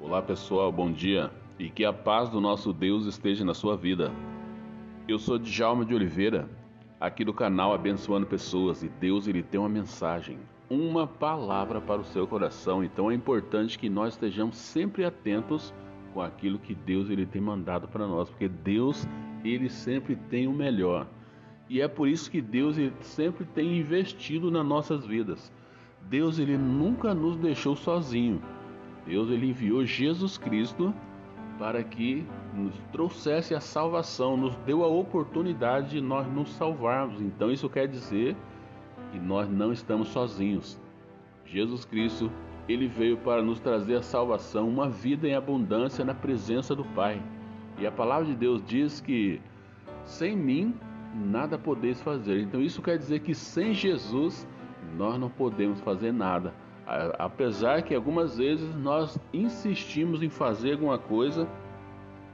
Olá pessoal, bom dia e que a paz do nosso Deus esteja na sua vida. Eu sou Djalma de Oliveira, aqui do canal Abençoando Pessoas e Deus ele tem uma mensagem, uma palavra para o seu coração. Então é importante que nós estejamos sempre atentos com aquilo que Deus ele tem mandado para nós, porque Deus ele sempre tem o melhor. E é por isso que Deus ele sempre tem investido nas nossas vidas. Deus ele nunca nos deixou sozinho. Deus ele enviou Jesus Cristo para que nos trouxesse a salvação, nos deu a oportunidade de nós nos salvarmos. Então isso quer dizer que nós não estamos sozinhos. Jesus Cristo, ele veio para nos trazer a salvação, uma vida em abundância na presença do Pai. E a palavra de Deus diz que sem mim nada podeis fazer. Então isso quer dizer que sem Jesus nós não podemos fazer nada apesar que algumas vezes nós insistimos em fazer alguma coisa,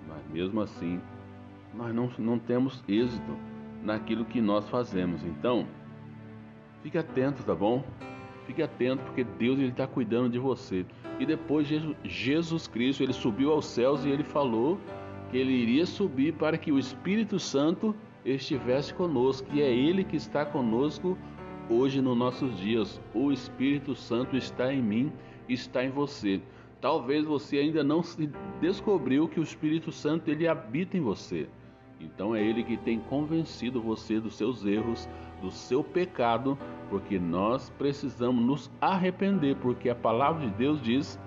mas mesmo assim nós não, não temos êxito naquilo que nós fazemos. Então, fique atento, tá bom? Fique atento porque Deus ele está cuidando de você. E depois Jesus Cristo ele subiu aos céus e ele falou que ele iria subir para que o Espírito Santo estivesse conosco. E é Ele que está conosco Hoje, nos nossos dias, o Espírito Santo está em mim, está em você. Talvez você ainda não se descobriu que o Espírito Santo ele habita em você. Então é ele que tem convencido você dos seus erros, do seu pecado, porque nós precisamos nos arrepender, porque a palavra de Deus diz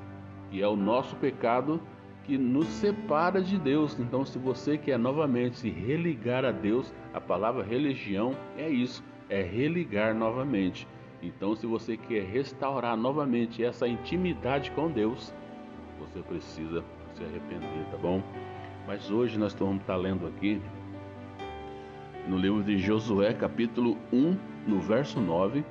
que é o nosso pecado que nos separa de Deus. Então, se você quer novamente se religar a Deus, a palavra religião é isso é religar novamente. Então, se você quer restaurar novamente essa intimidade com Deus, você precisa se arrepender, tá bom? Mas hoje nós vamos estar lendo aqui no livro de Josué, capítulo 1, no verso 9.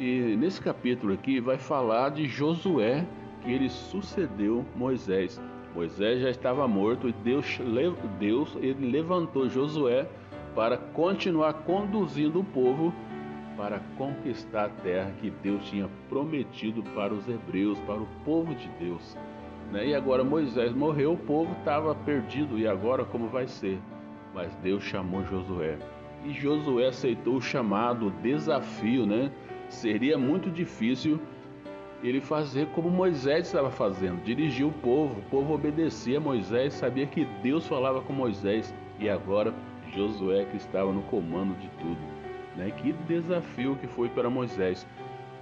E nesse capítulo aqui vai falar de Josué, que ele sucedeu Moisés. Moisés já estava morto e Deus, Deus ele levantou Josué para continuar conduzindo o povo para conquistar a terra que Deus tinha prometido para os hebreus, para o povo de Deus. Né? E agora Moisés morreu, o povo estava perdido, e agora como vai ser? Mas Deus chamou Josué. E Josué aceitou o chamado, o desafio, né? Seria muito difícil ele fazer como Moisés estava fazendo, dirigir o povo, o povo obedecia a Moisés, sabia que Deus falava com Moisés, e agora Josué que estava no comando de tudo. Né? Que desafio que foi para Moisés.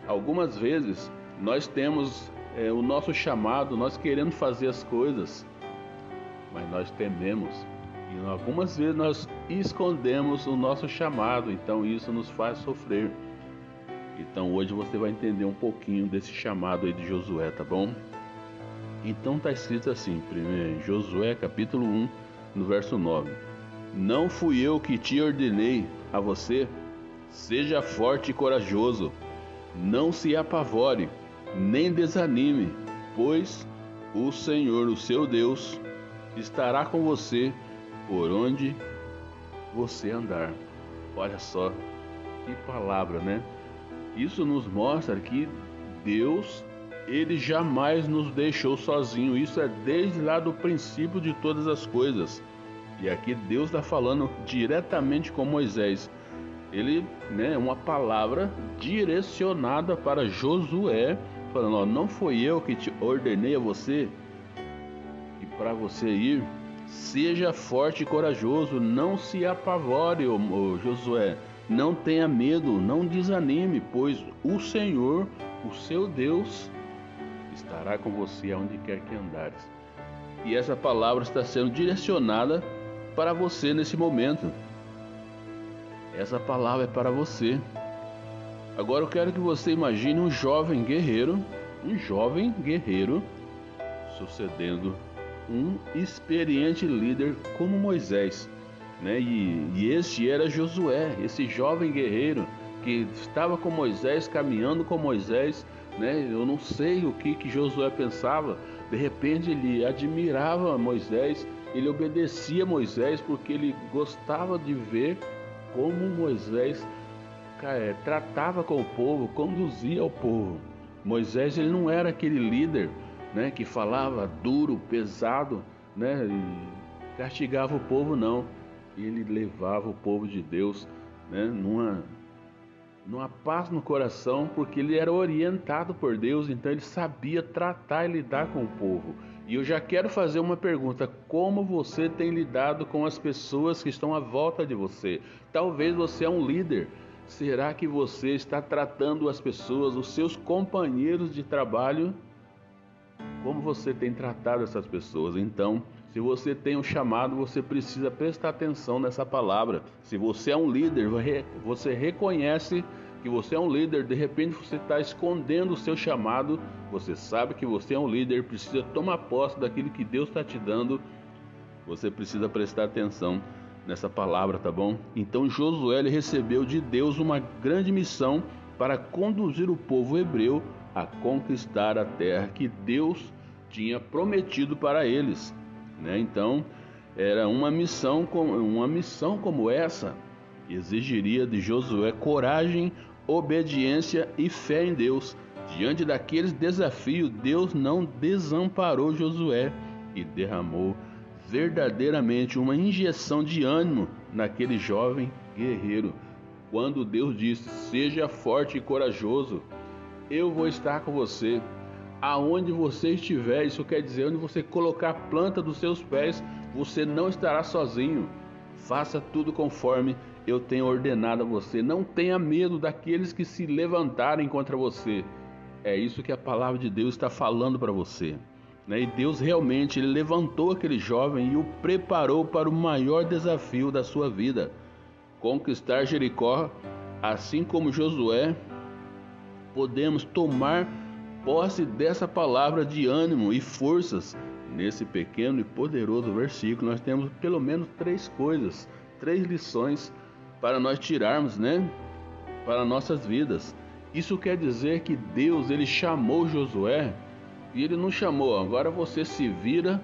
Algumas vezes nós temos é, o nosso chamado, nós queremos fazer as coisas, mas nós tememos. E algumas vezes nós escondemos o nosso chamado, então isso nos faz sofrer. Então hoje você vai entender um pouquinho desse chamado aí de Josué, tá bom? Então está escrito assim, primeiro, Josué capítulo 1, no verso 9. Não fui eu que te ordenei a você, seja forte e corajoso, não se apavore, nem desanime, pois o Senhor, o seu Deus, estará com você por onde você andar. Olha só que palavra, né? Isso nos mostra que Deus, ele jamais nos deixou sozinho. Isso é desde lá do princípio de todas as coisas. E aqui Deus está falando diretamente com Moisés. Ele, né, uma palavra direcionada para Josué, falando: ó, não foi eu que te ordenei a você e para você ir, seja forte e corajoso, não se apavore, ô, Josué, não tenha medo, não desanime, pois o Senhor, o seu Deus, estará com você aonde quer que andares. E essa palavra está sendo direcionada para você nesse momento. Essa palavra é para você. Agora eu quero que você imagine um jovem guerreiro, um jovem guerreiro sucedendo um experiente líder como Moisés, né? E, e este era Josué, esse jovem guerreiro que estava com Moisés, caminhando com Moisés, né? Eu não sei o que que Josué pensava. De repente ele admirava Moisés ele obedecia Moisés porque ele gostava de ver como Moisés é, tratava com o povo, conduzia o povo. Moisés ele não era aquele líder né, que falava duro, pesado, né, e castigava o povo não. Ele levava o povo de Deus, né, numa numa paz no coração, porque ele era orientado por Deus, então ele sabia tratar e lidar com o povo. E eu já quero fazer uma pergunta: como você tem lidado com as pessoas que estão à volta de você? Talvez você é um líder. Será que você está tratando as pessoas, os seus companheiros de trabalho? Como você tem tratado essas pessoas? Então, se você tem um chamado, você precisa prestar atenção nessa palavra. Se você é um líder, você reconhece que você é um líder, de repente você está escondendo o seu chamado, você sabe que você é um líder, precisa tomar posse daquilo que Deus está te dando, você precisa prestar atenção nessa palavra, tá bom? Então Josué recebeu de Deus uma grande missão para conduzir o povo hebreu a conquistar a terra que Deus tinha prometido para eles, né? Então era uma missão como uma missão como essa exigiria de Josué coragem, obediência e fé em Deus. Diante daqueles desafios, Deus não desamparou Josué e derramou verdadeiramente uma injeção de ânimo naquele jovem guerreiro. Quando Deus disse: Seja forte e corajoso, eu vou estar com você. Aonde você estiver, isso quer dizer, onde você colocar a planta dos seus pés, você não estará sozinho. Faça tudo conforme eu tenho ordenado a você. Não tenha medo daqueles que se levantarem contra você. É isso que a palavra de Deus está falando para você. Né? E Deus realmente ele levantou aquele jovem e o preparou para o maior desafio da sua vida: conquistar Jericó, assim como Josué. Podemos tomar posse dessa palavra de ânimo e forças. Nesse pequeno e poderoso versículo, nós temos pelo menos três coisas, três lições para nós tirarmos, né, para nossas vidas. Isso quer dizer que Deus ele chamou Josué e ele não chamou, agora você se vira,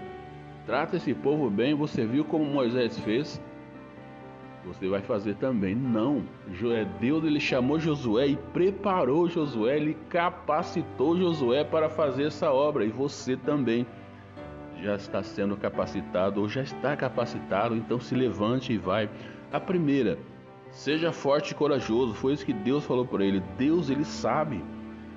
trata esse povo bem, você viu como Moisés fez, você vai fazer também. Não, é Deus ele chamou Josué e preparou Josué, ele capacitou Josué para fazer essa obra e você também já está sendo capacitado ou já está capacitado, então se levante e vai. A primeira, Seja forte e corajoso, foi isso que Deus falou para ele. Deus, ele sabe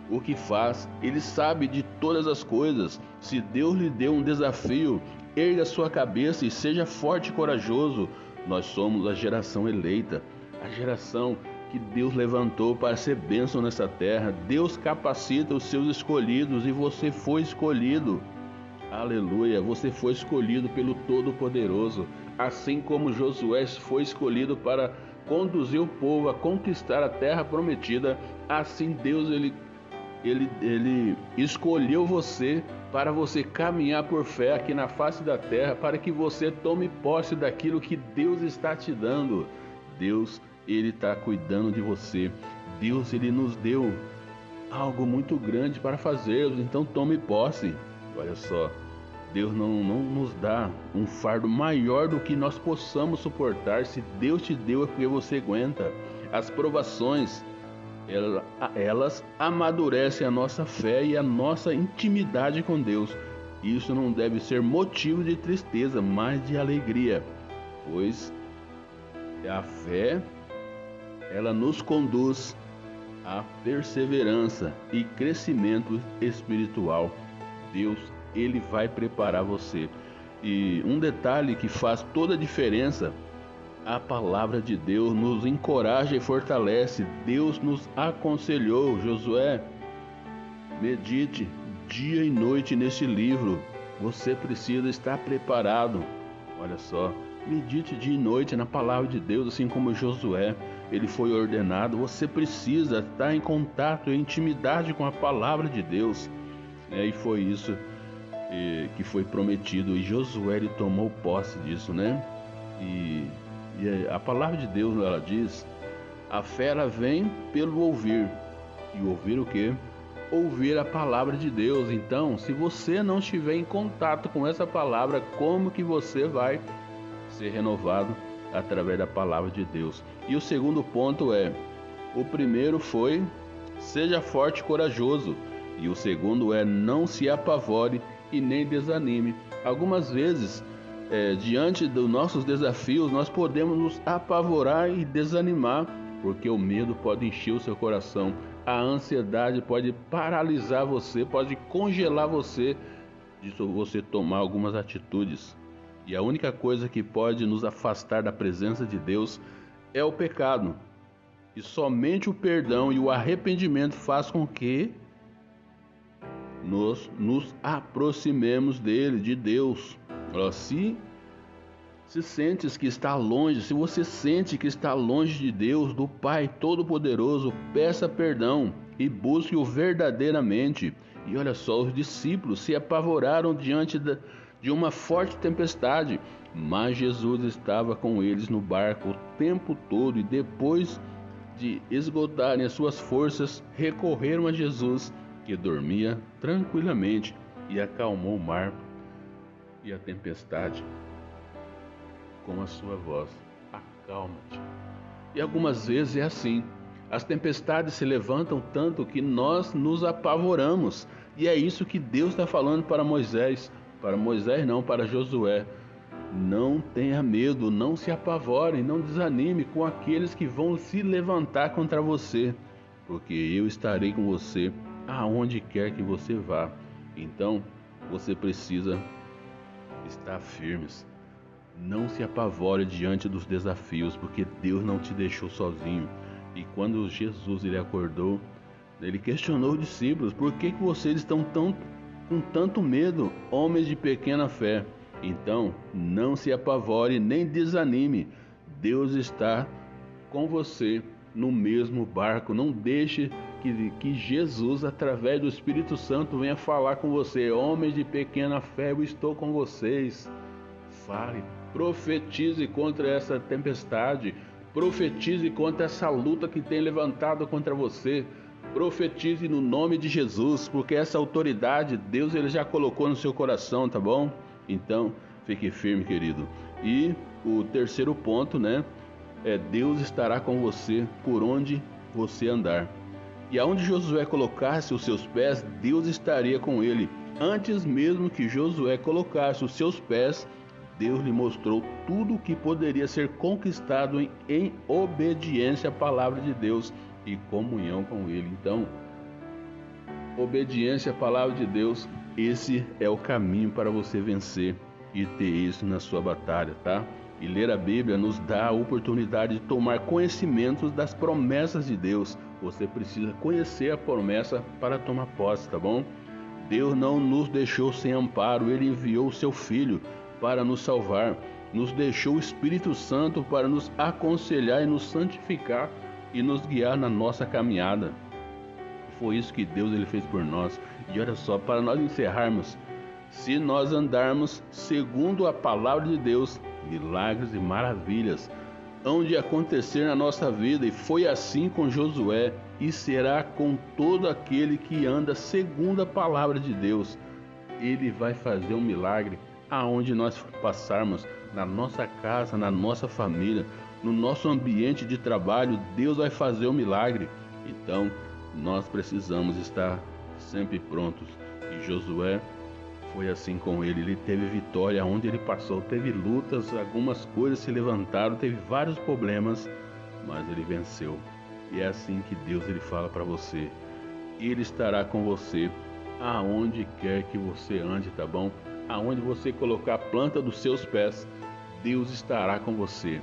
o que faz, ele sabe de todas as coisas. Se Deus lhe deu um desafio, erga sua cabeça e seja forte e corajoso. Nós somos a geração eleita, a geração que Deus levantou para ser bênção nessa terra. Deus capacita os seus escolhidos e você foi escolhido. Aleluia, você foi escolhido pelo Todo-Poderoso, assim como Josué foi escolhido para conduzir o povo a conquistar a terra prometida, assim Deus ele, ele, ele escolheu você para você caminhar por fé aqui na face da terra, para que você tome posse daquilo que Deus está te dando. Deus, ele está cuidando de você. Deus, ele nos deu algo muito grande para fazer, então tome posse. Olha só. Deus não, não nos dá um fardo maior do que nós possamos suportar. Se Deus te deu, é porque você aguenta. As provações, elas amadurecem a nossa fé e a nossa intimidade com Deus. Isso não deve ser motivo de tristeza, mas de alegria, pois a fé ela nos conduz à perseverança e crescimento espiritual. Deus ele vai preparar você. E um detalhe que faz toda a diferença, a palavra de Deus nos encoraja e fortalece. Deus nos aconselhou, Josué, medite dia e noite neste livro. Você precisa estar preparado. Olha só, medite dia e noite na palavra de Deus, assim como Josué, ele foi ordenado. Você precisa estar em contato, em intimidade com a palavra de Deus. É, e foi isso e, que foi prometido e Josué ele tomou posse disso, né? E, e a palavra de Deus ela diz: a fé ela vem pelo ouvir e ouvir o que? Ouvir a palavra de Deus. Então, se você não estiver em contato com essa palavra, como que você vai ser renovado através da palavra de Deus? E o segundo ponto é: o primeiro foi seja forte e corajoso. E o segundo é não se apavore e nem desanime. Algumas vezes, é, diante dos nossos desafios, nós podemos nos apavorar e desanimar, porque o medo pode encher o seu coração, a ansiedade pode paralisar você, pode congelar você de você tomar algumas atitudes. E a única coisa que pode nos afastar da presença de Deus é o pecado. E somente o perdão e o arrependimento faz com que nós nos aproximemos dele, de Deus. Se se sentes que está longe, se você sente que está longe de Deus, do Pai Todo-Poderoso, peça perdão e busque-o verdadeiramente. E olha só, os discípulos se apavoraram diante de uma forte tempestade, mas Jesus estava com eles no barco o tempo todo e depois de esgotarem as suas forças, recorreram a Jesus, que dormia tranquilamente e acalmou o mar e a tempestade com a sua voz: Acalma-te. E algumas vezes é assim. As tempestades se levantam tanto que nós nos apavoramos. E é isso que Deus está falando para Moisés. Para Moisés, não, para Josué. Não tenha medo, não se apavore, não desanime com aqueles que vão se levantar contra você, porque eu estarei com você aonde quer que você vá. Então, você precisa estar firmes. Não se apavore diante dos desafios, porque Deus não te deixou sozinho. E quando Jesus ele acordou, ele questionou os discípulos: Por que, que vocês estão tão, com tanto medo, homens de pequena fé? Então, não se apavore nem desanime. Deus está com você no mesmo barco. Não deixe que, que Jesus, através do Espírito Santo, venha falar com você. Homens de pequena fé, eu estou com vocês. Fale, profetize contra essa tempestade, profetize contra essa luta que tem levantado contra você. Profetize no nome de Jesus, porque essa autoridade Deus ele já colocou no seu coração, tá bom? Então, fique firme, querido. E o terceiro ponto, né? É Deus estará com você por onde você andar. E aonde Josué colocasse os seus pés, Deus estaria com ele. Antes mesmo que Josué colocasse os seus pés Deus lhe mostrou tudo o que poderia ser conquistado em, em obediência à palavra de Deus e comunhão com Ele. Então, obediência à palavra de Deus, esse é o caminho para você vencer e ter isso na sua batalha, tá? E ler a Bíblia nos dá a oportunidade de tomar conhecimento das promessas de Deus. Você precisa conhecer a promessa para tomar posse, tá bom? Deus não nos deixou sem amparo, ele enviou o seu filho para nos salvar, nos deixou o Espírito Santo para nos aconselhar e nos santificar e nos guiar na nossa caminhada. Foi isso que Deus ele fez por nós. E olha só, para nós encerrarmos, se nós andarmos segundo a palavra de Deus, milagres e maravilhas hão de acontecer na nossa vida, e foi assim com Josué, e será com todo aquele que anda segundo a palavra de Deus. Ele vai fazer um milagre aonde nós passarmos, na nossa casa, na nossa família, no nosso ambiente de trabalho, Deus vai fazer um milagre. Então, nós precisamos estar sempre prontos. E Josué foi assim com ele. Ele teve vitória onde ele passou, teve lutas, algumas coisas se levantaram, teve vários problemas, mas ele venceu. E é assim que Deus ele fala para você. Ele estará com você aonde quer que você ande, tá bom? aonde você colocar a planta dos seus pés, Deus estará com você.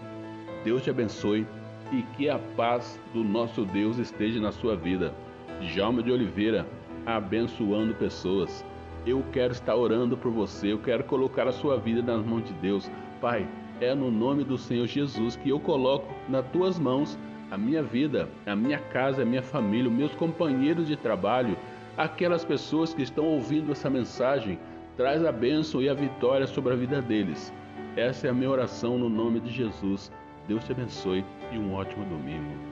Deus te abençoe e que a paz do nosso Deus esteja na sua vida. Djalma de Oliveira, abençoando pessoas. Eu quero estar orando por você, eu quero colocar a sua vida nas mãos de Deus. Pai, é no nome do Senhor Jesus que eu coloco nas tuas mãos a minha vida, a minha casa, a minha família, os meus companheiros de trabalho, aquelas pessoas que estão ouvindo essa mensagem Traz a bênção e a vitória sobre a vida deles. Essa é a minha oração no nome de Jesus. Deus te abençoe e um ótimo domingo.